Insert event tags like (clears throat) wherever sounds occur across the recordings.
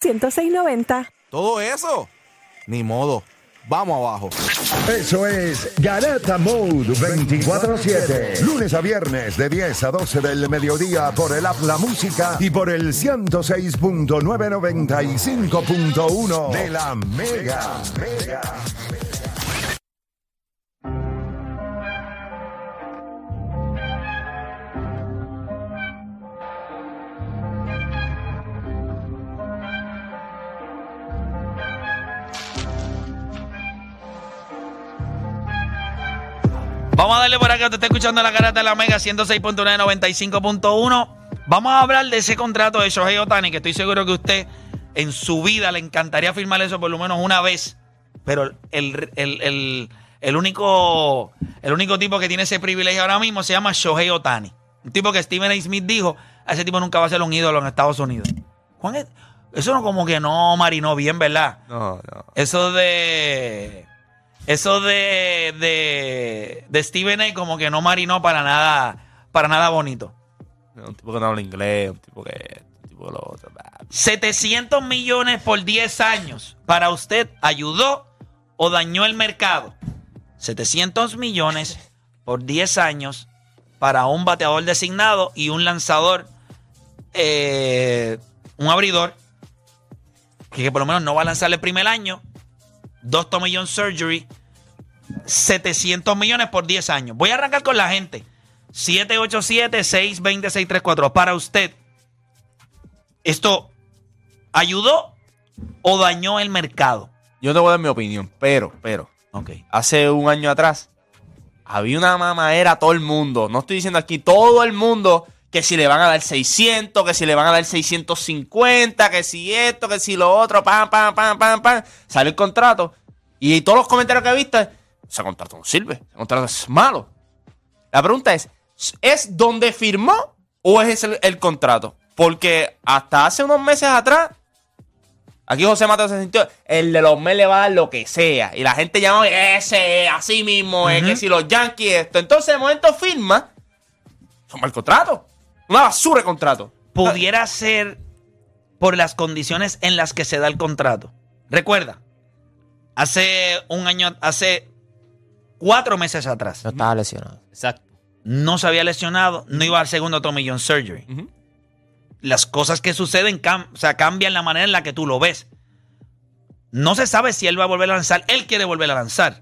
106.90. ¿Todo eso? Ni modo. Vamos abajo. Eso es Garata Mode 24-7. Lunes a viernes de 10 a 12 del mediodía por el App La Música y por el 106.995.1 de la Mega. Mega. Vamos a darle por acá, te está escuchando la carata de la Mega 106.9, 95.1. Vamos a hablar de ese contrato de Shohei Otani, que estoy seguro que usted en su vida le encantaría firmar eso por lo menos una vez. Pero el, el- el- el único, el único tipo que tiene ese privilegio ahora mismo se llama Shohei Otani. Un tipo que Stephen A. Smith dijo, a ese tipo nunca va a ser un ídolo en Estados Unidos. Juan, eso no como que no marinó bien, ¿verdad? No, no. Eso de. Eso de, de, de Steven A. como que no marinó para nada, para nada bonito. Un tipo que no habla inglés, un tipo que. Un tipo que lo otro. bah. 700 millones por 10 años. ¿Para usted ayudó o dañó el mercado? 700 millones por 10 años para un bateador designado y un lanzador, eh, un abridor, que, que por lo menos no va a lanzar el primer año. Dos Tommy John Surgery. 700 millones por 10 años. Voy a arrancar con la gente. 787-620-634. Para usted, ¿esto ayudó o dañó el mercado? Yo te voy a dar mi opinión, pero, pero. Ok. Hace un año atrás había una mamadera a todo el mundo. No estoy diciendo aquí todo el mundo que si le van a dar 600, que si le van a dar 650, que si esto, que si lo otro, pam, pam, pam, pam, pam. Sale el contrato. Y todos los comentarios que viste, ese contrato no sirve, ese contrato es malo. La pregunta es, ¿es donde firmó o es el, el contrato? Porque hasta hace unos meses atrás, aquí José Mateo se sintió, el de los Mets le va a dar lo que sea. Y la gente llama, ese, así mismo, es que si los Yankees esto. Entonces, de momento firma, es un mal contrato. Una basura de contrato. Pudiera ser por las condiciones en las que se da el contrato. Recuerda, hace un año, hace cuatro meses atrás, No estaba lesionado. Exacto. no se había lesionado, no iba al segundo Tommy John Surgery. Las cosas que suceden cam- o sea, cambian la manera en la que tú lo ves. No se sabe si él va a volver a lanzar. Él quiere volver a lanzar.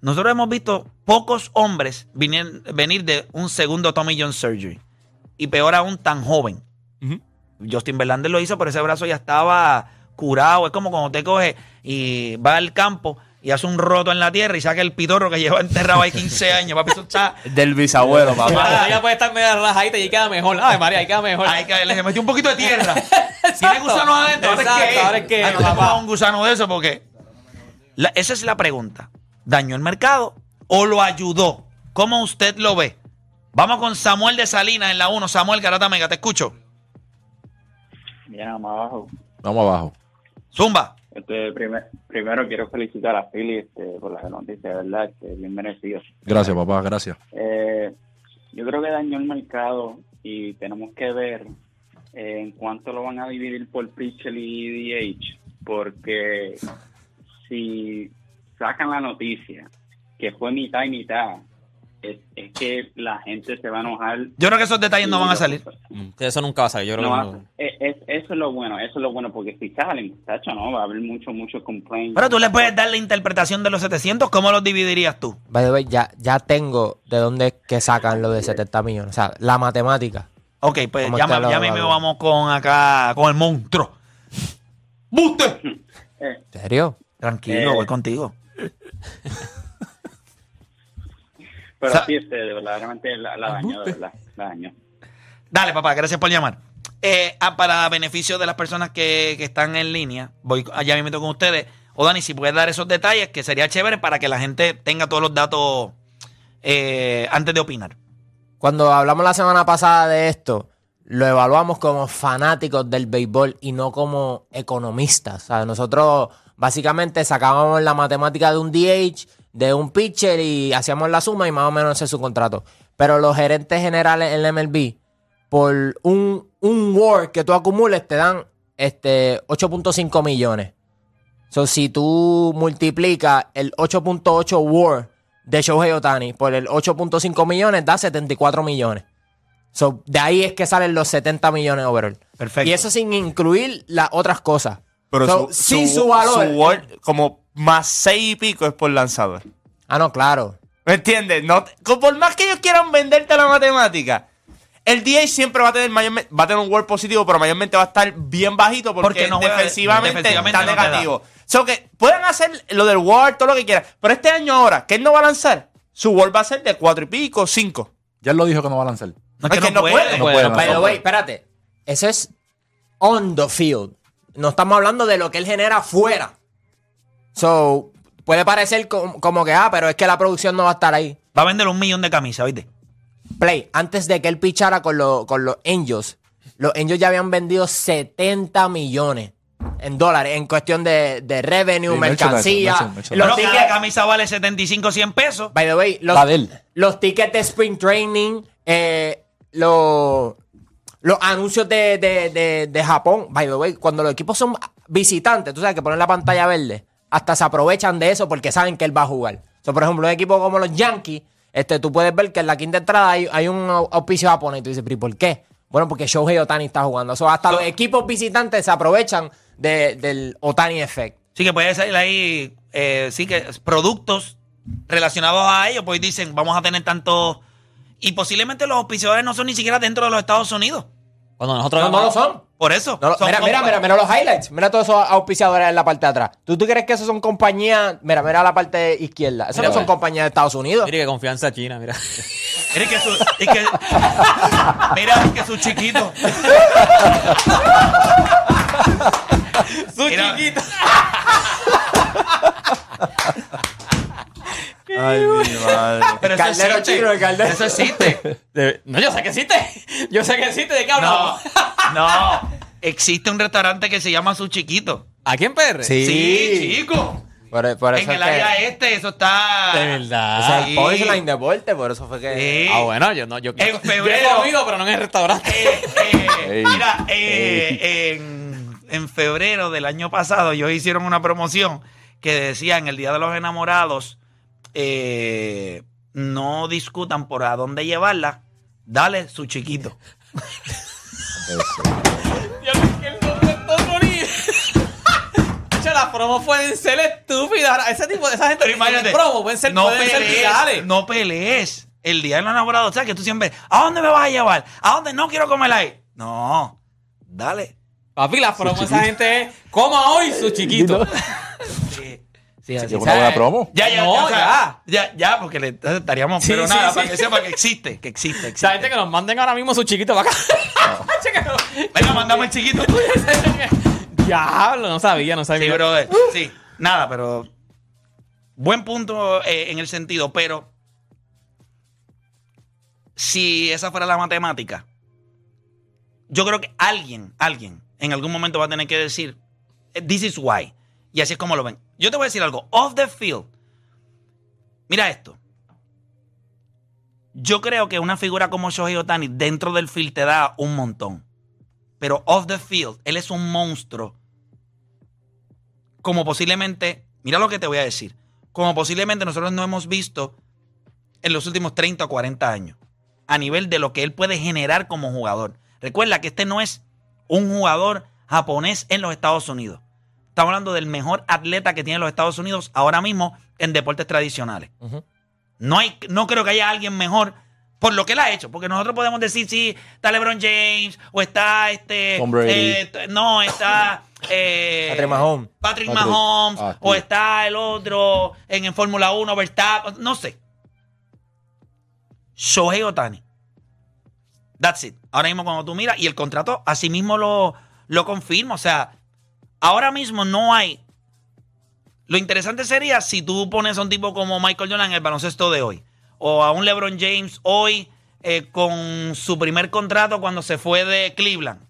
Nosotros hemos visto pocos hombres venir, venir de un segundo Tommy John Surgery. Y peor aún, tan joven. Justin Verlander lo hizo, pero ese brazo ya estaba curado. Es como cuando te coge y va al campo y hace un roto en la tierra y saca el pitorro que lleva enterrado ahí 15 (laughs) años. Papi, eso está... Del bisabuelo, papá. Ella puede estar media rajadita y ahí queda mejor. Ay, María, ahí queda mejor. Ahí que le metió un poquito de tierra. (laughs) Tiene gusanos adentro. ¿Ahora es Exacto, qué? ahora es qué, Ah, no te papá. un gusano de eso porque... La- esa es la pregunta. ¿Dañó el mercado o lo ayudó? ¿Cómo usted lo ve? Vamos con Samuel de Salinas en la 1. Samuel Garata Mega, te escucho. Bien, más abajo. Vamos abajo. Zumba. Este, primer- primero quiero felicitar a Philly este, por la noticia, de verdad, este, bien merecido. Gracias, papá, gracias. Eh, yo creo que dañó el mercado y tenemos que ver eh, en cuánto lo van a dividir por pitcher y DH, porque si sacan la noticia que fue mitad y mitad, es, es que la gente se va a enojar. Yo creo que esos detalles no van a salir. Mm, Eso nunca va a salir. Yo creo No que va- no. es- es- eso es lo bueno, eso es lo bueno, porque si salen, tacho, no, va a haber mucho, mucho complaint. Pero tú le puedes dar la interpretación de los 700. ¿Cómo los dividirías tú? By the way, ya, ya tengo de dónde es que sacan lo de 70 millones. O sea, la matemática. Ok, pues ¿Cómo ya, me- ya mismo vamos con acá, con el monstruo. ¡Buste! ¿En serio? Tranquilo, Eh. voy contigo. (laughs) pero Sa- sí, este, de verdaderamente la, la dañó, de verdad, la dañó. Dale, papá, gracias por llamar. Eh, ah, para beneficio de las personas que, que están en línea, voy allá mismo con ustedes. O Dani, si puedes dar esos detalles, que sería chévere para que la gente tenga todos los datos eh, antes de opinar. Cuando hablamos la semana pasada de esto, lo evaluamos como fanáticos del béisbol y no como economistas. O sea, nosotros básicamente sacábamos la matemática de un DH, de un pitcher y hacíamos la suma y más o menos ese es su contrato. Pero los gerentes generales en la MLB, por un, un WAR que tú acumules, te dan este, 8.5 millones. So, si tú multiplicas el 8.8 WAR de Shohei Otani por el 8.5 millones, da 74 millones. So, de ahí es que salen los 70 millones overall. Perfecto. Y eso sin incluir las otras cosas. Pero So, su, sí, su, valor. su war- como más seis y pico es por lanzador. Ah, no, claro. ¿Me entiendes? No, por más que ellos quieran venderte la matemática, el DH siempre va a tener mayormente- va a tener un world positivo, pero mayormente va a estar bien bajito porque, Porque no juega- defensivamente, defensivamente está no negativo. So que pueden hacer lo del WAR, todo lo que quieran. Pero este año ahora, que él no va a lanzar, su WAR va a ser de cuatro y pico, cinco. Ya él lo dijo que no va a lanzar. No es que no puede. No puede no By the lanzar. way, espérate. Eso es on the field. No estamos hablando de lo que él genera fuera. So, puede parecer com- como que, ah, pero es que la producción no va a estar ahí. Va a vender un millón de camisas, ¿viste? Play, antes de que él pichara con, lo- con los Angels, los Angels ya habían vendido 70 millones en dólares en cuestión de, de revenue, Sí, mercancía. merchandising. Los cada camisa vale 75, 100 pesos. by the way, los, los tickets de Spring Training, eh, los, los anuncios de, de, de, de Japón, by the way, cuando los equipos son visitantes, tú sabes que ponen la pantalla verde, hasta se aprovechan de eso porque saben que él va a jugar. So, por ejemplo, un equipo como los Yankees, este, tú puedes ver que en la quinta entrada hay, hay un au- auspicio japonés y tú dices, ¿pero por qué? Bueno, porque Shohei Otani está jugando. So, hasta los equipos visitantes se aprovechan de- del Otani Effect. Sí que puede salir ahí, eh, sí que productos relacionados a ellos, pues dicen, vamos a tener tanto... Y posiblemente los auspiciadores no son ni siquiera dentro de los Estados Unidos. Cuando nosotros No, no lo son. Por eso. No lo- son mira, mira, mira, mira los highlights. Mira todos esos auspiciadores en la parte de atrás. ¿Tú, tú crees que esos son compañías? Mira, mira la parte izquierda. Esos Mira, no son compañías de Estados Unidos. Mire que confianza china, mira. Mira que su, es que, mira es que su chiquito. Su Mira. chiquito. Ay, mi madre. Pero eso Caldero existe. chino, el caldero. Eso existe. De- No, yo sé que existe. Yo sé que existe. ¿De qué hablamos? No, no. Existe un restaurante que se llama Su Chiquito. ¿Aquí en PR? Sí. Sí, chico. Por, por eso En es el que- área este, eso está. De ese es verdad. el punchline deporte, por eso fue que... Sí. Ah, bueno, yo no. Yo, En yo febrero. he comido, pero no en el restaurante. Eh, eh, Ey. mira, eh, en, en febrero del año pasado, ellos hicieron una promoción que decía en el Día de los Enamorados, eh, no discutan por a dónde llevarla, dale su chiquito. Las promos pueden ser estúpidas. Ese tipo de esa gente imagínate, promo pueden ser, no pueden ser pelees, virales. no pelees. El Día de los Enamorados, o sea, que tú siempre, ¿a dónde me vas a llevar? ¿A dónde no quiero comer ahí? No, dale. Papi, las promos, esa gente es coma hoy su chiquito. (laughs) Sí. Es una buena promo. Ya, ya, No, ya, ya, ya, porque le estaríamos, Sí, pero sí, nada, sí. para que sepa que existe, que existe, existe. Gente que nos manden ahora mismo su chiquito para acá. (laughs) No- Venga, mandame el chiquito. (laughs) Diablo, no sabía, no sabía. Sí, brother. Sí, nada, pero buen punto eh, en el sentido, pero si esa fuera la matemática, yo creo que alguien, alguien, en algún momento va a tener que decir, eh, this is why. Y así es como lo ven. Yo te voy a decir algo, off the field. Mira esto. Yo creo que una figura como Shohei Otani dentro del field te da un montón. Pero off the field, él es un monstruo como posiblemente, mira lo que te voy a decir, como posiblemente nosotros no hemos visto en los últimos 30 o 40 años, a nivel de lo que él puede generar como jugador. Recuerda que este no es un jugador japonés en los Estados Unidos. Estamos hablando del mejor atleta que tiene los Estados Unidos ahora mismo en deportes tradicionales. No, hay, no creo que haya alguien mejor por lo que él ha hecho. Porque nosotros podemos decir si está LeBron James o está este. Eh, no, está. eh, Patrick Mahomes. Patrick Patrick. Mahomes. Ah, o sí. está el otro en, en Fórmula 1, Verstappen. No sé. Shohei Otani. That's it. Ahora mismo cuando tú miras, y el contrato así mismo lo, lo confirma. O sea, ahora mismo no hay. Lo interesante sería si tú pones a un tipo como Michael Jordan en el baloncesto de hoy. O a un LeBron James hoy eh, con su primer contrato cuando se fue de Cleveland.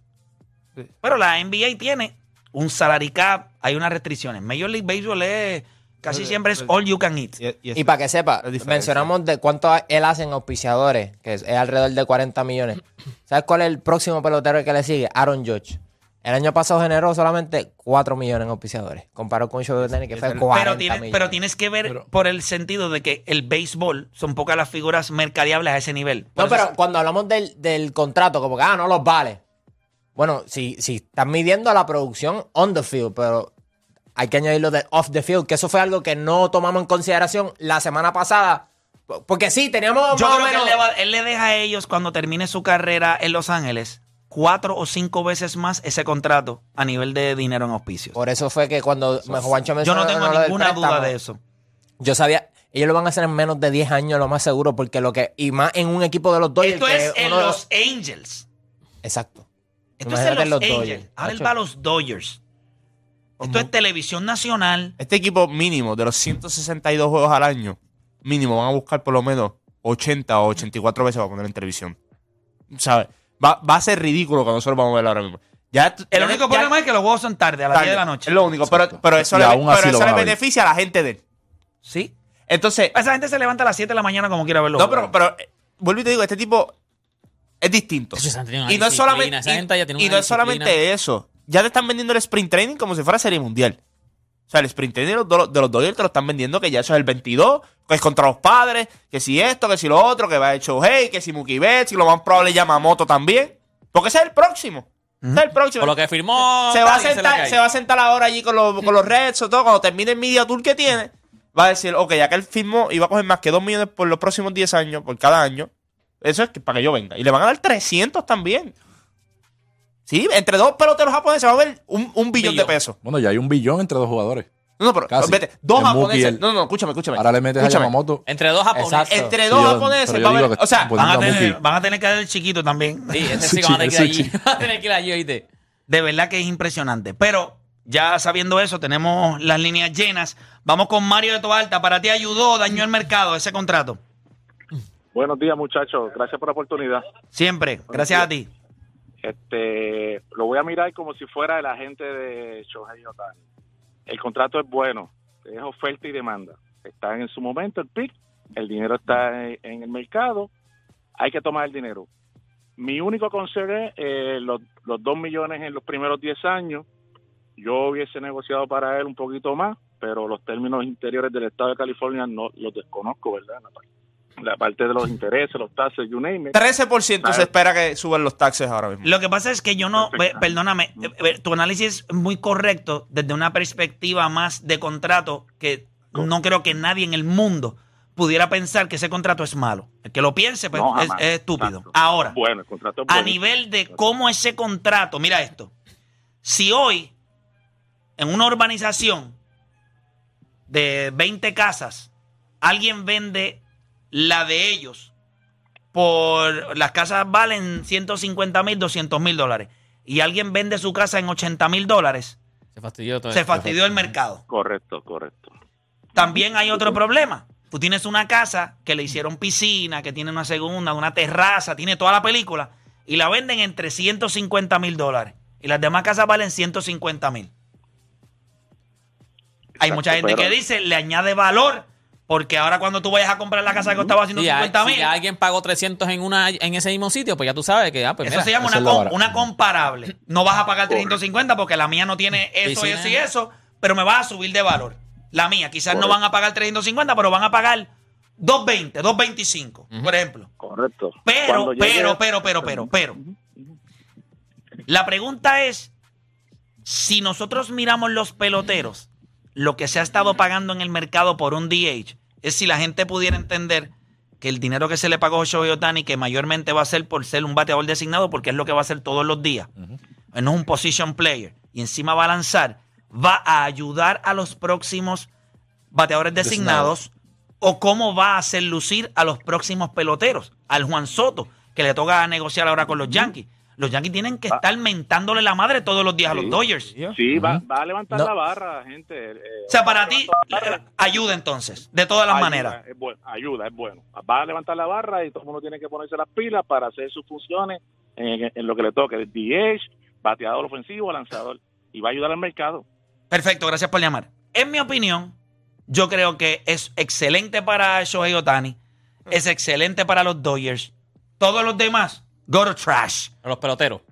Pero la NBA tiene un salary cap, hay unas restricciones. Major League Baseball es casi siempre es all you can eat. Y para que sepa, mencionamos de cuánto él hace en auspiciadores, que es, es alrededor de 40 millones. (clears throat) ¿Sabes cuál es el próximo pelotero que le sigue? Aaron Judge. El año pasado generó solamente 4 millones en auspiciadores. Comparado con Shohei Ohtani, que fue 40 Pero, tiene- millones. pero tienes que ver Pero- por el sentido de que el béisbol son pocas las figuras mercadeables a ese nivel. Por No, pero es- cuando hablamos del, del contrato, como que, ah, no los vale. Bueno, si, si están midiendo la producción on the field, pero hay que añadirlo de off the field, que eso fue algo que no tomamos en consideración la semana pasada. Porque sí, teníamos yo más o que él menos- le, va- él le deja a ellos cuando termine su carrera en Los Ángeles cuatro o cinco veces más ese contrato a nivel de dinero en auspicios. Por eso fue que cuando Juancho Yo mencionó no tengo ninguna duda de eso. Yo sabía, ellos lo van a hacer en menos de 10 años, lo más seguro, porque lo que. Y más en un equipo de los Dodgers. Esto que es en uno de los Angels. Exacto. Esto es en los, los Angels. Dodgers. Ahora él va a los Dodgers. Esto es televisión nacional. Este equipo mínimo de los 162 juegos al año, mínimo van a buscar por lo menos 80 o 84 veces para poner en televisión. ¿Sabes? Va, va a ser ridículo cuando nosotros vamos a verlo ahora mismo. Ya, El ya- único ya- problema es que los juegos son tarde, a las tarde. 10 de la noche. Es lo único, pero, pero eso, Y le, pero eso le ver. beneficia a la gente de él. Sí. Entonces, Esa gente se levanta a las 7 de la mañana como quiera verlo. no, pero, pero eh, vuelvo y te digo, este tipo es distinto. Eso, Y no es solamente, y, y no es solamente eso. Ya te están vendiendo el sprint training como si fuera serie mundial. O sea, el sprint de los, de los- de los Dodgers te lo están vendiendo que ya eso es el 22, que es contra los padres, que si esto, que si lo otro, que va a Shohei, que si Mookie Betts, y lo más probable Yamamoto también. Porque ese es el próximo. Ese es el próximo. Por lo que firmó. se, va a sentar, se va a sentar ahora allí con los, con los Reds o todo. Cuando termine el media tour que tiene, va a decir, ok, ya que él firmó y va a coger más que 2 millones por los próximos 10 años, por cada año. Eso es que, para que yo venga. Y le van a dar 300 también. Sí, entre dos peloteros japoneses va a haber un, un billón de pesos. Bueno, ya hay un billón entre dos jugadores. No, no, pero Casi. vete, dos japoneses. No, no, escúchame, escúchame. Ahora le metes Escúchame. a Yamamoto. Entre dos japoneses. Exacto. Entre Sí, dos yo- japoneses va a haber. que O sea, pues, van, a tener, van a tener que dar el chiquito también. (laughs) Sí, ese sí van a tener que ir allí. (laughs) Van a tener que ir allí, oíste. De verdad que es impresionante. Pero ya sabiendo eso, tenemos las líneas llenas. Vamos con Mario de Toalta. Para ti ayudó, dañó el mercado ese contrato. Buenos días, muchachos. Gracias por la oportunidad. Siempre. Gracias a ti. Este, lo voy a mirar como si fuera el agente de Shohei Ohtani. El contrato es bueno, es oferta y demanda. Está en su momento el pick, el dinero está en, el mercado, hay que tomar el dinero. Mi único consejo es eh, los, los dos millones en los primeros 10 años. Yo hubiese negociado para él un poquito más, pero los términos interiores del estado de California no los desconozco, ¿verdad? Parte- La parte de los intereses, los taxes, you name it. 13% se espera que suban los taxes ahora mismo. Lo que pasa es que yo no, Perfecto. perdóname, eh, eh, tu análisis es muy correcto desde una perspectiva más de contrato que no creo que nadie en el mundo pudiera pensar que ese contrato es malo. El que lo piense pues, No, es, estúpido. Exacto. Ahora, Bueno, el contrato es a nivel de cómo ese contrato, mira esto, si hoy en una urbanización de 20 casas alguien vende la de ellos por las casas valen 150 mil, 200 mil dólares y alguien vende su casa en 80 mil dólares, Se fastidió todo se fastidió el mercado. Correcto, correcto. También hay otro problema. Tú tienes una casa que le hicieron piscina, que tiene una segunda, una terraza, tiene toda la película, y la venden en 350 mil dólares. Y las demás casas valen 150 mil. Hay mucha gente pero- que dice, le añade valor, porque ahora cuando tú vayas a comprar la casa que costaba Sí, ya- 150 si mil, ya alguien pagó 300 en una en ese mismo sitio, pues ya tú sabes que ah, pues eso mira, se llama una, com- una comparable. No vas a pagar 350 porque la mía no tiene eso, Piscina. eso y eso, pero me vas a subir de valor. La mía, quizás no van a pagar 350, pero van a pagar 220, 225, por ejemplo. Correcto. Pero, pero, pero, pero, pero, pero. La pregunta es, si nosotros miramos los peloteros, lo que se ha estado pagando en el mercado por un DH, es si la gente pudiera entender que el dinero que se le pagó a Shohei Ohtani, que mayormente va a ser por ser un bateador designado, porque es lo que va a hacer todos los días, no es un position player, y encima va a lanzar, va a ayudar a los próximos bateadores designados, o cómo va a hacer lucir a los próximos peloteros, al Juan Soto, que le toca negociar ahora con los Yankees. Los Yankees tienen que estar mentándole la madre todos los días a los Sí. Dodgers. Sí, va, va a levantar No. la barra, gente. eh, O sea, para ti, barra. ayuda entonces, de todas las Ayuda, maneras. Es bueno, ayuda, es bueno. Va a levantar la barra y todo el mundo tiene que ponerse las pilas para hacer sus funciones en, en lo que le toque. El DH, bateador ofensivo, lanzador. Y va a ayudar al mercado. Perfecto, gracias por llamar. En mi opinión, yo creo que es excelente para Shohei Otani, es excelente para los Dodgers. Todos los demás, go to trash. a los peloteros.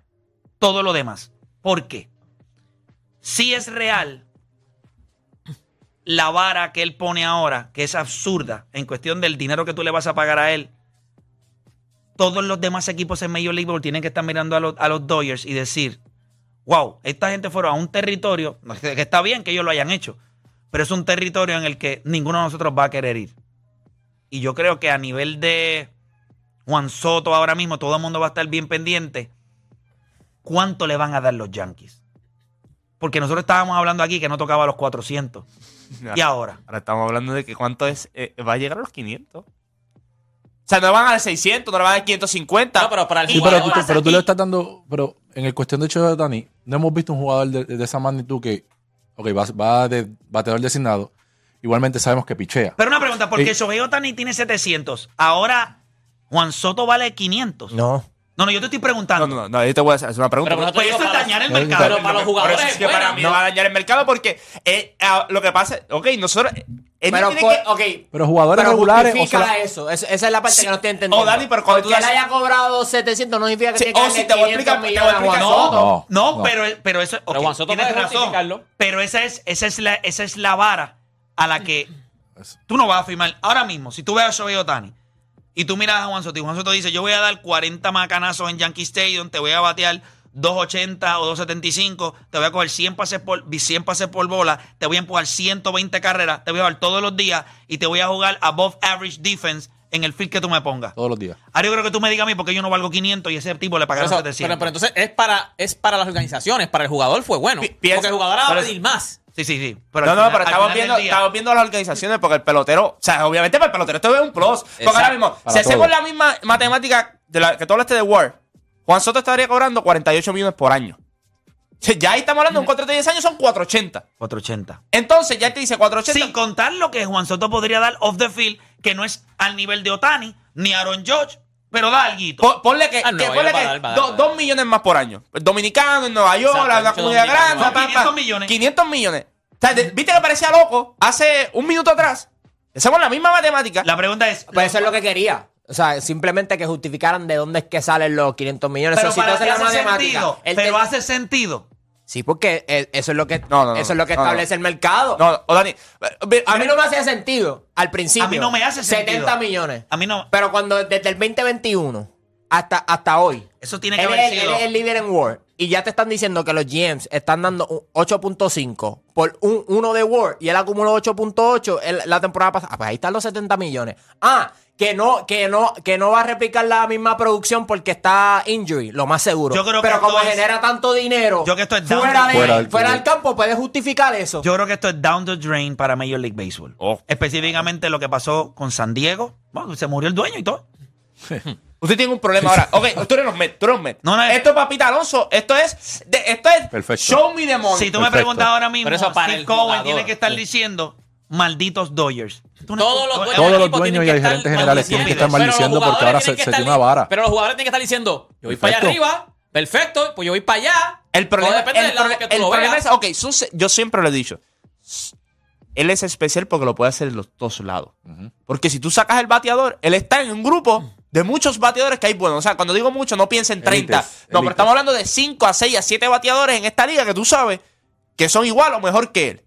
Todo lo demás. ¿Por qué? Si es real la vara que él pone ahora, que es absurda en cuestión del dinero que tú le vas a pagar a él, todos los demás equipos en Major League Baseball tienen que estar mirando a los, a los Dodgers y decir, wow, esta gente fueron a un territorio, que está bien que ellos lo hayan hecho, pero es un territorio en el que ninguno de nosotros va a querer ir. Y yo creo que a nivel de Juan Soto ahora mismo, todo el mundo va a estar bien pendiente. ¿Cuánto le van a dar los Yankees? Porque nosotros estábamos hablando aquí que no tocaba los 400. Y ahora. Ahora estamos hablando de que cuánto es. eh, va a llegar a los 500. O sea, no le van a dar 600, no le van a dar 550. No, pero para el Sí, pero, tú, jugador. pero tú le estás dando. Pero en el cuestión de Shohei Otani, no hemos visto un jugador de, de esa magnitud que. Ok, va, va de bateador designado. Igualmente sabemos que pichea. Pero una pregunta, porque Eh. Shohei Otani tiene 700. Ahora Juan Soto vale 500. No, No. no, yo te estoy preguntando. No, no, no, yo te voy a hacer una pregunta. Pero, pero Pues eso es dañar el Pero mercado. Pero para los jugadores eso es es que para mí no va a dañar el mercado porque eh, lo que pasa, ok, nosotros. él no Pero, tiene por- que- ok. Pero jugadores Pero regulares. O sea, eso. Es- esa es la parte Sí. que no estoy entendiendo. Oh, Dani, pero cuando Porque tú él haces- haya cobrado 700 no significa que Sí, tiene que oh, sí, te voy a 500 explicar, te voy a explicar. No, No, no. pero, pero eso. Pero ok, Juan Soto tienes razón. Pero esa es, esa, es la, esa es la vara a la que tú no vas a firmar. Ahora mismo, si tú ves a Shohei Otani y tú miras a Juan Soto y Juan Soto dice: Yo voy a dar 40 macanazos en Yankee Stadium, te voy a batear 280 o 275, te voy a coger 100 pases por, 100 pases por bola, te voy a empujar 120 carreras, te voy a dar todos los días y te voy a jugar above average defense en el field que tú me pongas. Todos los días. Ahora yo creo que tú me digas a mí porque yo no valgo 500 y ese tipo le pagaron eso- 700. pero, pero entonces es para, es para las organizaciones, para el jugador fue bueno. Pi- piensa- porque el jugador va a pedir más. Sí, sí, sí. no, no, final- pero estamos viendo, estamos viendo las organizaciones porque el pelotero, o sea, obviamente para el pelotero esto es un plus. Porque Exacto. ahora mismo, si hacemos la misma matemática de la que tú hablaste de Ward, Juan Soto estaría cobrando 48 millones por año. Ya ahí estamos hablando de un contrato de 10 años, son 480. 480. Entonces, ya te dice 480. Sin contar lo que Juan Soto podría dar off the field, que no es al nivel de Otani ni Aaron George, pero da algo. Po- Ponle que, Ah, no, que ponle que dar, do- dar, dos millones más por año. El dominicano en Nueva York, Exacto, mucho comunidad grande. Pa, 500 millones. 500 millones. O sea, ¿viste que parecía loco? Hace un minuto atrás. Hacemos la misma matemática. La pregunta es. Pues eso es lo que quería. O sea, simplemente que justificaran de dónde es que salen los 500 millones. pero Eso sí para hace la hace matemática. sentido. Pero te- hace sentido. Sí, porque eh, eso es lo que, No, no, no, eso es lo que establece el mercado. No, o Dani. eh, A mí no me hacía sentido al principio. A mí no me hace sentido. 70 millones. A mí no. Pero cuando desde el 2021 hasta, hasta hoy, Eso tiene que él, haber es- él sido. es el líder en Word. Y ya te están diciendo que los GMs están dando un 8.5 por un, uno de Word y él acumuló 8.8 el- la temporada pasada. Ah, pues ahí están los 70 millones. Ah, que no, que no, que no va a replicar la misma producción porque está injury, lo más seguro. Yo creo que Pero como es- genera tanto dinero Yo que esto es down fuera, the- de- Fuera del- fuera del campo, puedes justificar eso. Yo creo que esto es down the drain para Major League Baseball. Oh. Específicamente lo que pasó con San Diego. Bueno, se murió el dueño y todo. (laughs) Usted tiene un problema ahora. Ok, tú eres los Mets, tú eres los Mets. No, no, esto es Papita Alonso. Esto es. de- esto es. Perfecto. Show me the money. Si tú me preguntas ahora mismo, Pero eso para Steve el Cohen jugador. tiene que estar diciendo malditos Dodgers. Todos los dueños, Todos del los dueños tienen y que el estar gerente generales tienen que estar maldiciendo. porque ahora se, se tiene una vara. Pero los jugadores tienen que estar diciendo, yo voy para allá arriba, perfecto, pues yo voy para allá. El problema, depende el del lado proble- que tú el lo problema veas. es, ok, yo siempre lo he dicho. Él es especial porque lo puede hacer en los dos lados. Porque si tú sacas el bateador, él está en un grupo de muchos bateadores que hay buenos. O sea, cuando digo mucho, no piensa en 30. Élites, no, pero estamos hablando de 5 a 6 a 7 bateadores en esta liga que tú sabes que son igual o mejor que él.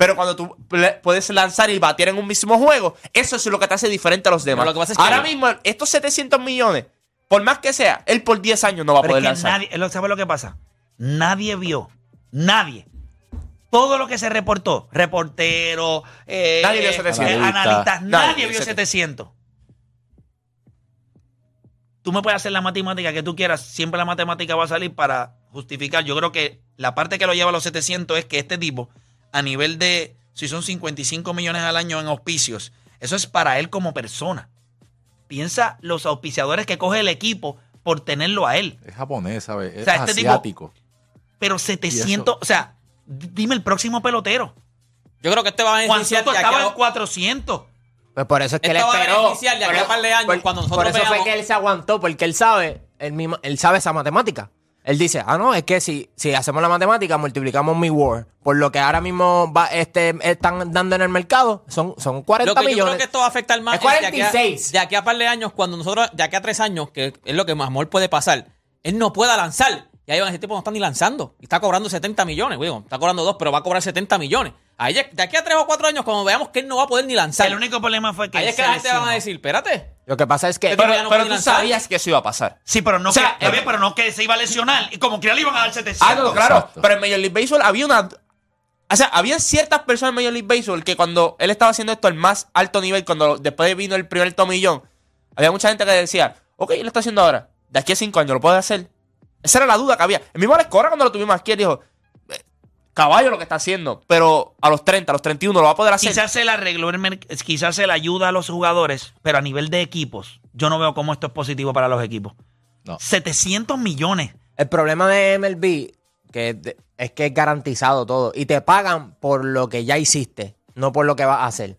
Pero cuando tú puedes lanzar y batear en un mismo juego, eso es lo que te hace diferente a los demás. lo que pasa es que- Ahora mismo, estos 700 millones, por más que sea, él por 10 años no va a poder es que lanzar. nadie, ¿sabes lo que pasa? Nadie vio, nadie. Todo lo que se reportó, reportero, eh, Nadie vio 700. eh, analistas, Nadie nadie, vio vio 700. Tú me puedes hacer la matemática que tú quieras, siempre la matemática va a salir para justificar. Yo creo que la parte que lo lleva a los 700 es que este tipo, a nivel de, si son 55 millones al año en auspicios, eso es para él como persona. Piensa los auspiciadores que coge el equipo por tenerlo a él. Es japonés, ¿sabes? Es O sea, este tipo- asiático. Pero 700, o sea, dime el próximo pelotero. Yo creo que este va a Juan beneficiar Soto de estaba en 400. Pues por eso es que él a esperó. de Por- par de años, por- cuando nosotros Por eso fue que él se aguantó, porque él sabe, él, mismo, él sabe esa matemática. Él dice, ah, no, es que si, si hacemos la matemática, multiplicamos mi Word por lo que ahora mismo va, este, están dando en el mercado, son, son 40 Lo que yo millones. creo que esto va a afectar más Es de aquí a- 46. De aquí a par de años, cuando nosotros, de aquí a tres años, que es lo que más amor puede pasar, él no pueda lanzar. Ya Iván, ese tipo no está ni lanzando. Y está cobrando 70 millones. Digo, está cobrando dos, pero va a cobrar 70 millones. Ahí, de aquí a tres o cuatro años, cuando veamos que él no va a poder ni lanzar. El único problema fue que. ahí él es que la gente va a lesionó. decir, espérate. Lo que pasa es que. Pero- Pero, ya no pero puede tú lanzar. sabías que eso iba a pasar. Sí, pero no, O sea, que, está eh, bien, pero no que se iba a lesionar. Y como que ya le iban a dar 700. Ah, no, claro. Exacto. Pero en Major League Baseball había una. O sea, había ciertas personas en Major League Baseball que cuando él estaba haciendo esto al más alto nivel, cuando después vino el primer tomillón, había mucha gente que decía, ok, él lo está haciendo ahora. De aquí a cinco años lo puede hacer. Esa era la duda que había. El mismo Alex Cora cuando lo tuvimos aquí, él dijo, "Eh, caballo lo que está haciendo. Pero a los 30, a los 31 lo va a poder hacer. Quizás se le arregló el mer- quizás se le ayuda a los jugadores, pero a nivel de equipos, yo no veo cómo esto es positivo para los equipos. No. 700 millones. El problema de MLB que es que es garantizado todo. Y te pagan por lo que ya hiciste, no por lo que vas a hacer.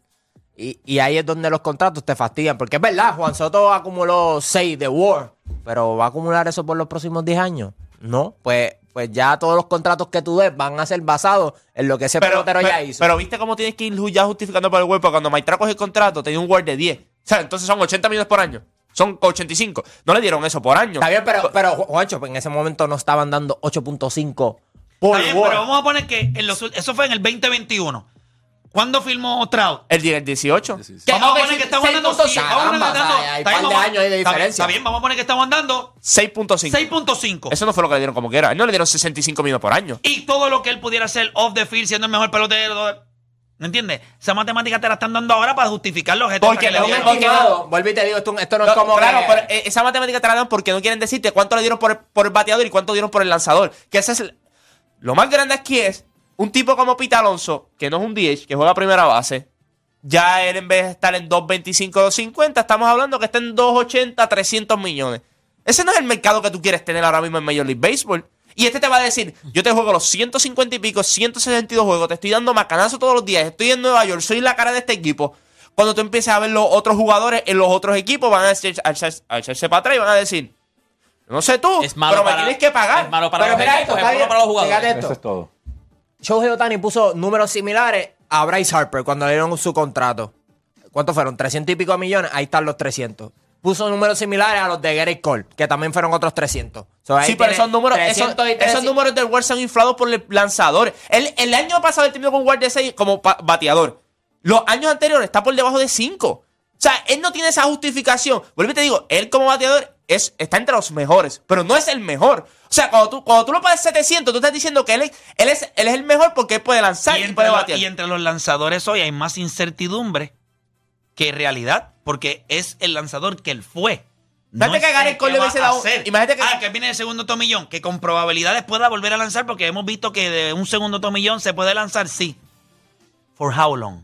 Y, y ahí es donde los contratos te fastidian. Porque es verdad, Juan Soto acumuló 6 de War. Pero ¿va a acumular eso por los próximos 10 años? No. Pues, pues ya todos los contratos que tú des van a ser basados en lo que ese pelotero ya hizo. pero viste cómo tienes que ir ya justificando por el web. Porque cuando Maitra coge el contrato, tenía un Word de 10. O sea, entonces son 80 millones por año. Son 85. No le dieron eso por año. Está bien, pero, pero Ju- Juancho, pues en ese momento no estaban dando 8.5 por Está bien, pero vamos a poner que en los eso fue en el 2021. ¿Cuándo firmó Trout? El, die- el 18. Sí, sí, sí. Que vamos a poner que estamos andando. 6.5, sí, vamos a poner que andando- hay está par bien, de vamos- años ahí de está bien, diferencia. Está bien, vamos a poner que estamos andando 6.5. 6.5. Eso no fue lo que le dieron como quiera. A él no le dieron 65 millones por año. Y todo lo que él pudiera hacer off the field, siendo el mejor pelotero. ¿Me entiendes? Esa matemática te la están dando ahora para justificar los objetos Porque que le Es un dieron- estimado. Vuelvo y te digo, esto, esto no, es No, como claro, que- pero eh, esa matemática te la dan porque no quieren decirte cuánto le dieron por, por el bateador y cuánto dieron por el lanzador. Que ese es el- lo más grande aquí es un tipo como Pete Alonso, que no es un DH, que juega primera base. Ya él en vez de estar en 2.25, 2.50, estamos hablando que está en 2.80, 300 millones. Ese no es el mercado que tú quieres tener ahora mismo en Major League Baseball. Y este te va a decir, yo te juego los 150 y pico, 162 juegos, te estoy dando macanazo todos los días, estoy en Nueva York, soy la cara de este equipo. Cuando tú empieces a ver los otros jugadores en los otros equipos, van a echar- a echarse, a echarse para atrás y van a decir, no sé tú, Es malo pero me tienes que pagar. Es malo para Pero los mira equipos, esto, es malo para los jugadores. Eso es todo. Shohei Otani puso números similares a Bryce Harper cuando le dieron su contrato. ¿Cuántos fueron? 300 y pico millones. Ahí están los 300. Puso números similares a los de Garrett Cole, que también fueron otros 300. So, ahí Sí, pero esos números, esos, 300 y esos 300. números del World son inflados por el lanzador. El, el año pasado él terminó con Ward de 6 como bateador. Los años anteriores está por debajo de 5. O sea, él no tiene esa justificación. Vuelvo y te digo, él como bateador es, está entre los mejores, pero no es el mejor. O sea, cuando tú, cuando tú lo pagas 700, tú estás diciendo que él es, él es, él es el mejor porque él puede lanzar Y y, puede batear. y entre los lanzadores hoy hay más incertidumbre que realidad, porque es el lanzador que él fue. Imagínate es que Garrett el Cole hubiese dado- imagínate que- Ah, que viene el segundo tomillón, que con probabilidades pueda volver a lanzar, porque hemos visto que de un segundo tomillón se puede lanzar, sí. ¿For how long?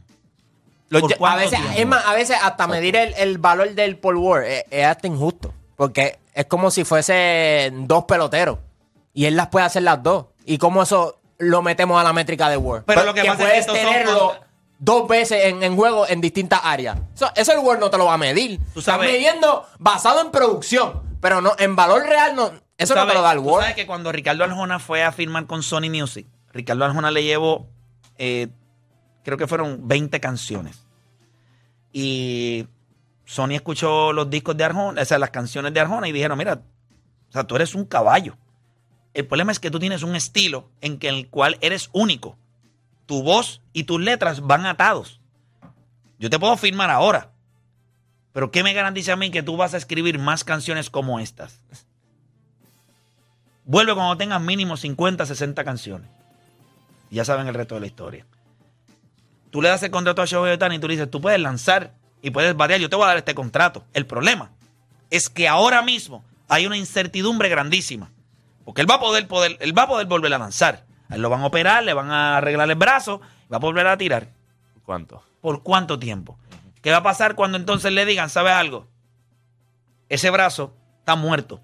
¿Por A veces, tiempo? es más, a veces hasta medir el, el valor del Paul Ward es, es hasta injusto. Porque es como si fuesen dos peloteros. Y él las puede hacer las dos. Y como eso lo metemos a la métrica de Ward. Pero lo que pasa es que son tenerlo dos veces en, en juego en distintas áreas. Eso, eso el Ward no te lo va a medir. Tú Estás sabes- midiendo basado en producción. Pero no en valor real, no. Eso no te ¿Sabes? lo da el Tú Ward. sabes que cuando Ricardo Arjona fue a firmar con Sony Music, Ricardo Arjona le llevó, eh, creo que fueron 20 canciones. Y Sony escuchó los discos de Arjona, o sea, las canciones de Arjona y dijeron, mira, o sea, tú eres un caballo. El problema es que tú tienes un estilo en el cual eres único. Tu voz y tus letras van atados. Yo te puedo firmar ahora. Pero ¿qué me garantiza a mí que tú vas a escribir más canciones como estas? Vuelve cuando tengas mínimo 50, 60 canciones. Ya saben el resto de la historia. Tú le das el contrato a Shohei Ohtani y tú dices, tú puedes lanzar y puedes variar, yo te voy a dar este contrato. El problema es que ahora mismo hay una incertidumbre grandísima. Porque él va a poder, poder, él va a poder volver a lanzar. A él lo van a operar, le van a arreglar el brazo, va a volver a tirar. ¿Cuánto? ¿Por cuánto tiempo? ¿Qué va a pasar cuando entonces le digan, ¿sabes algo? Ese brazo está muerto.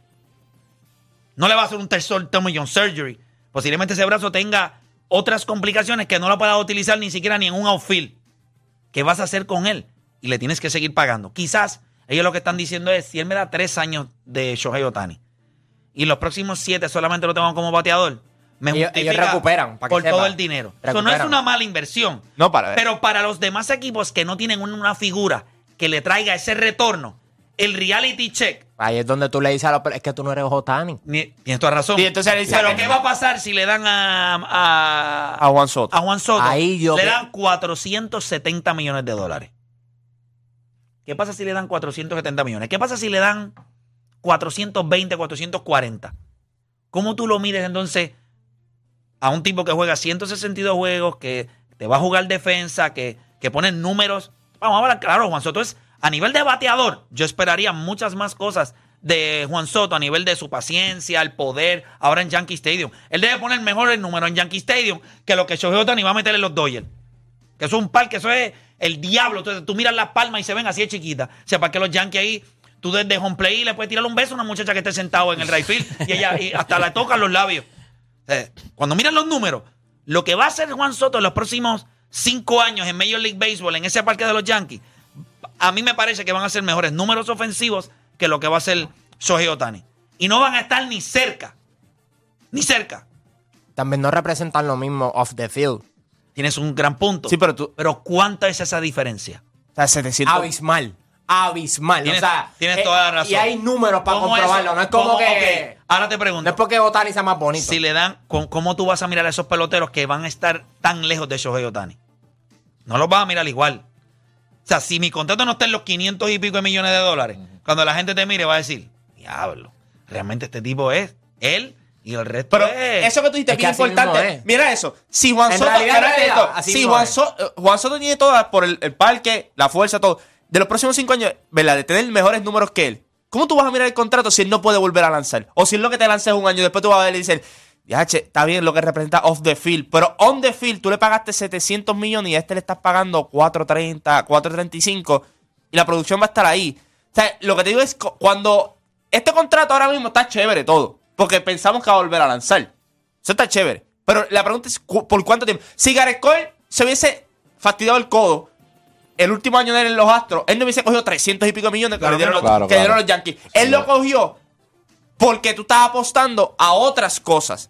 No le va a hacer un tercer tomillon surgery. Posiblemente ese brazo tenga otras complicaciones que no lo puedas utilizar ni siquiera ni en un outfield. ¿Qué vas a hacer con él? Y le tienes que seguir pagando. Quizás ellos lo que están diciendo es, si él me da tres años de Shohei Otani y los próximos siete solamente lo tengo como bateador, me Ellos- justifica ellos recuperan, para que por todo el dinero. Eso no es una mala inversión. No, para Pero para los demás equipos que no tienen un- una figura que le traiga ese retorno, el reality check Ahí es donde tú le dices a los es que tú no eres Otani. Ni- Tienes toda razón. Y entonces le dice Pero ¿qué va a pasar si le dan a, a, A Juan Soto. a Juan Soto? Ahí yo le dan 470 millones de dólares. ¿Qué pasa si le dan 470 millones? ¿Qué pasa si le dan 420, 440? ¿Cómo tú lo mides entonces a un tipo que juega 162 juegos, que te va a jugar defensa, que, que pone números? Vamos a hablar claro, Juan Soto es a nivel de bateador. Yo esperaría muchas más cosas de Juan Soto a nivel de su paciencia, el poder, ahora en Yankee Stadium. Él debe poner mejor el número en Yankee Stadium que lo que Shohei Ohtani va a meter en los Dodgers. Que eso es un parque, eso es el diablo. Entonces, tú miras las palmas y se ven así de chiquitas. O sea, para que los Yankees ahí, tú desde home play le puedes tirar un beso a una muchacha que esté sentado en el right field y ella hasta le tocan los labios. Cuando miran los números, lo que va a hacer Juan Soto en los próximos cinco años en Major League Baseball, en ese parque de los Yankees, a mí me parece que van a ser mejores números ofensivos que lo que va a hacer Shohei Otani. Y no van a estar ni cerca. Ni cerca. También no representan lo mismo off the field. Tienes un gran punto. Sí, pero tú. Pero ¿cuánta es esa diferencia? O sea, 700. Abismal. Abismal. Tienes, o sea, tienes eh, toda la razón. Y hay números para ¿Cómo comprobarlo. eso? No es como ¿Cómo? que. Ahora te No pregunto. es porque Otani sea más bonito. Si le dan, ¿cómo, cómo tú vas a mirar a esos peloteros que van a estar tan lejos de Shohei Otani? No los vas a mirar igual. O sea, si mi contrato no está en los 500 y pico de millones de dólares, cuando la gente te mire va a decir, diablo, realmente este tipo es él y el resto Pero es... eso que tú dijiste Es es bien así importante. es. Mira eso. Si Juan En Soto. realidad, esto. así si Juan. So- eh, Juan Soto tiene todas por el, el parque, la fuerza, todo. De los próximos cinco años, ¿verdad? De tener mejores números que él. ¿Cómo tú vas a mirar el contrato si él no puede volver a lanzar? O si es lo que te lanzas un año, después tú vas a ver y dices, ya, che, está bien lo que representa off the field, pero on the field tú le pagaste 700 millones y a este le estás pagando 430, 435 y la producción va a estar ahí. O sea, lo que te digo es cu- cuando este contrato ahora mismo está chévere todo, porque pensamos que va a volver a lanzar. Eso está chévere. Pero la pregunta es, cu- ¿por cuánto tiempo? Si Gareth Cole se hubiese fastidiado el codo el último año de él en los Astros, él no hubiese cogido 300 y pico millones que Claro le dieron, los, no. Claro, que le dieron claro. los Yankees. Él lo cogió porque tú estabas apostando a otras cosas.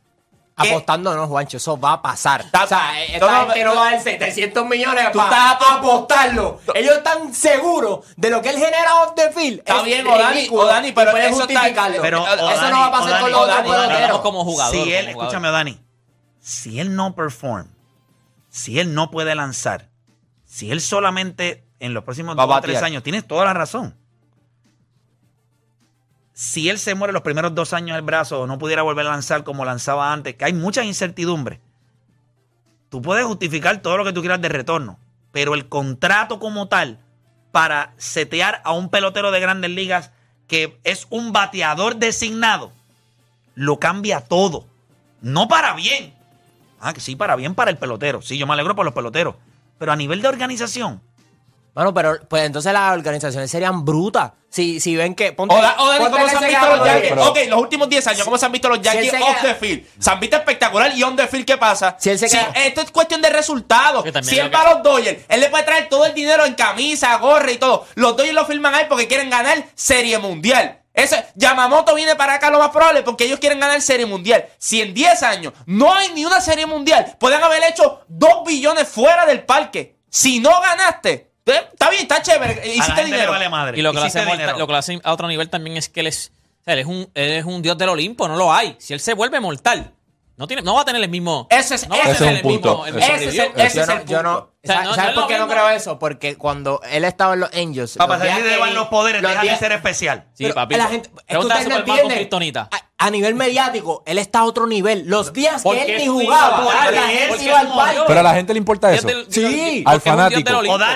Apostando no, Juancho, eso va a pasar. O sea, no, esta no, gente no va a dar 700 millones Tú para estás apo- apostarlo. Ellos están seguros de lo que él genera off the field. Está Es bien, Odani, Odani, pero eso está- justificarlo. Pero, eso Odani, no va a pasar Odani, con los otros Odani, Odani, como jugador. si él, jugador. escúchame, Dani, si él no perform, si él no puede lanzar, si él solamente en los próximos Va a dos o tres batear. años, tienes toda la razón. Si él se muere los primeros dos años del brazo o no pudiera volver a lanzar como lanzaba antes, que hay mucha incertidumbre, tú puedes justificar todo lo que tú quieras de retorno, pero el contrato como tal para setear a un pelotero de grandes ligas que es un bateador designado, lo cambia todo. No para bien. Ah, que sí, para bien para el pelotero. Sí, yo me alegro por los peloteros. Pero a nivel de organización, Bueno, pero pues entonces las organizaciones serían brutas. Si, si ven que. Ponte, Oda- Odani, ponte ¿cómo se han visto los Yankees? Ok, los últimos 10 años, ¿cómo se han visto los Si Yankees se off the field? Se han visto espectacular y on the field, ¿qué pasa? Si él se queda- Esto es cuestión de resultados. Que también Si él va a los Dodgers, él le puede traer todo el dinero en camisa, gorra y todo. Los Dodgers lo firman ahí porque quieren ganar Serie Mundial. Ese Yamamoto viene para acá lo más probable porque ellos quieren ganar Serie Mundial. Si en 10 años no hay ni una Serie Mundial, pueden haber hecho 2 billones fuera del parque. Si no ganaste, está bien, está chévere, a la hiciste le dinero. vale madre. Y lo que, lo Hiciste hace, mortal- dinero. lo que lo hace a otro nivel también es que él es, o sea, él es, un, él es un dios del Olimpo, no lo hay. Si él se vuelve mortal, no, tiene, no va a tener el mismo. Ese es- no ese es el mismo- punto. el Ese es el- ese yo es no, el yo no, punto. O sea, ¿sabes no- por qué no creo eso? Porque cuando él estaba en los Angels. Papá, los que llevar vi- los poderes, los deja de ser especial. Sí, Pero papi. La gente, Pregunta a. A, a nivel mediático, él está a otro nivel. Los días que él ni jugaba, inmortal, la porque gente él iba al murió. parque. Pero a la gente le importa eso. Sí. Al fanático.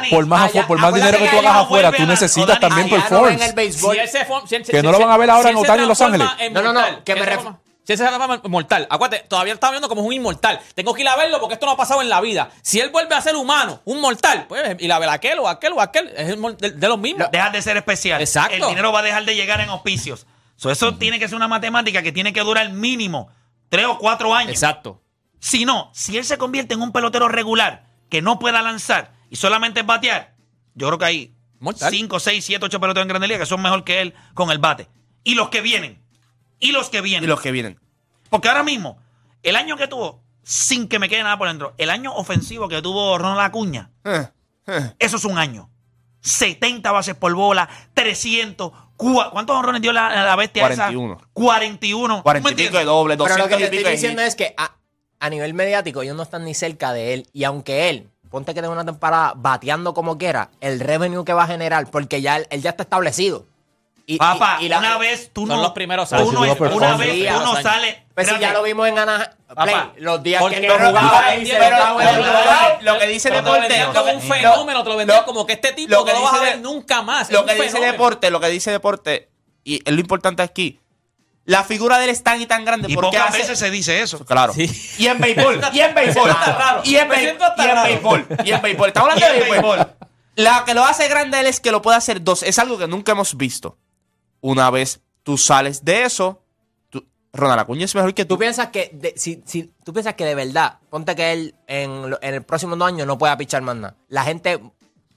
Por más, por más dinero que tú hagas afuera, tú necesitas también performance. Si si Que si no lo van a ver ahora si en Otani en Los Ángeles. No, no, no, que me él se ref- transforma- Si él se transforma en mortal, acuérdate, todavía está viendo como es un inmortal. Tengo que ir a verlo porque esto no ha pasado en la vida. Si él vuelve a ser humano, un mortal, pues ir a ver aquel o aquel o aquel, es de, de los mismos. Dejas de ser especial. Exacto. El dinero va a dejar de llegar en auspicios. So, eso tiene que ser una matemática que tiene que durar mínimo tres o cuatro años. Exacto. Si no, si él se convierte en un pelotero regular que no pueda lanzar y solamente es batear, yo creo que hay Mortal. 5, 6, 7, 8 peloteros en Grandes Ligas que son mejor que él con el bate. Y los que vienen. Y los que vienen. Y los que vienen. Porque ahora mismo, el año que tuvo, sin que me quede nada por dentro, el año ofensivo que tuvo Ronald Acuña, Eh, eh. eso es un año. 70 bases por bola, 300. cua- ¿Cuántos honrones dio la, la bestia 41. esa? 41. 40 ¿Me y pico de entiendes? doble, Pero 200 lo que te y estoy diciendo es que a, a nivel mediático ellos no están ni cerca de él. Y aunque él, ponte que tenga una temporada bateando como quiera, el revenue que va a generar, porque ya él, él ya está establecido. Y, y- Papá, y la- una vez tú Son no. los primeros tú años. no- Sí, sí, una vez sí, tú no sí. sales. Pues si ya lo vimos en Anaheim. Los días que no jugaba lo que dice deporte como un que- fenómeno, te lo vendían como que este tipo que no lo vas a dice ver nunca más. lo que dice deporte, lo que dice deporte, y es lo importante aquí, la figura de él es tan y tan grande Y porque pocas hace- veces se dice eso. Claro. Sí. Y en béisbol, (laughs) y en béisbol, y en, béisbol, y en béisbol. Estamos (laughs) Y hablando en de béisbol. La que lo hace grande a él es que lo puede hacer dos. Es algo que nunca hemos visto. Una vez tú sales de eso, tú- Ronald Acuña es mejor que Tú tú. piensas que, de, si, si, tú piensas que de verdad, ponte que él en, en el próximo dos años no pueda pichar más nada. La gente,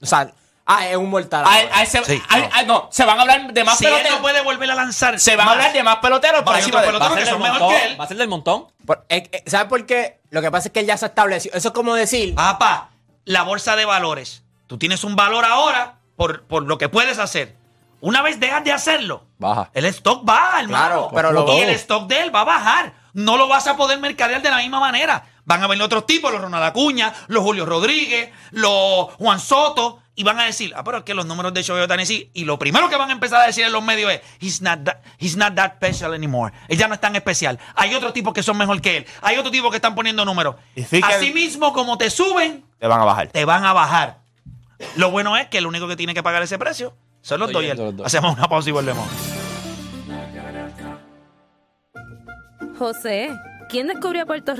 o sea, ah, es un mortal. A- ahora. a ese- Sí, a- no. a- no, se van a hablar de más Si él peloteros. no puede volver a lanzar. se van a hablar de más peloteros por Hay encima otros de Va a peloteros ser que del son mejor montón. que él. Va a ser del montón. Por- eh, eh, ¿Sabes por qué? Lo que pasa es que él ya se estableció. Eso es como decir, Papá, la bolsa de valores. Tú tienes un valor ahora por, por lo que puedes hacer. Una vez dejas de hacerlo, Baja. el stock baja, hermano. Claro, pero lo- y el stock de él va a bajar. No lo vas a poder mercadear de la misma manera. Van a venir otros tipos, los Ronald Acuña, los Julio Rodríguez, los Juan Soto, y van a decir, ah, pero es que los números de Shohei sí. Y lo primero que van a empezar a decir en los medios es, he's not, that, he's not that special anymore. Él ya no es tan especial. Hay otros tipos que son mejor que él. Hay otros tipos que están poniendo números. Así mismo como te suben, te van a bajar. te van a bajar. Lo bueno es que el único que tiene que pagar ese precio son los Dodgers. Hacemos una pausa y volvemos. José, ¿quién descubrió a Puerto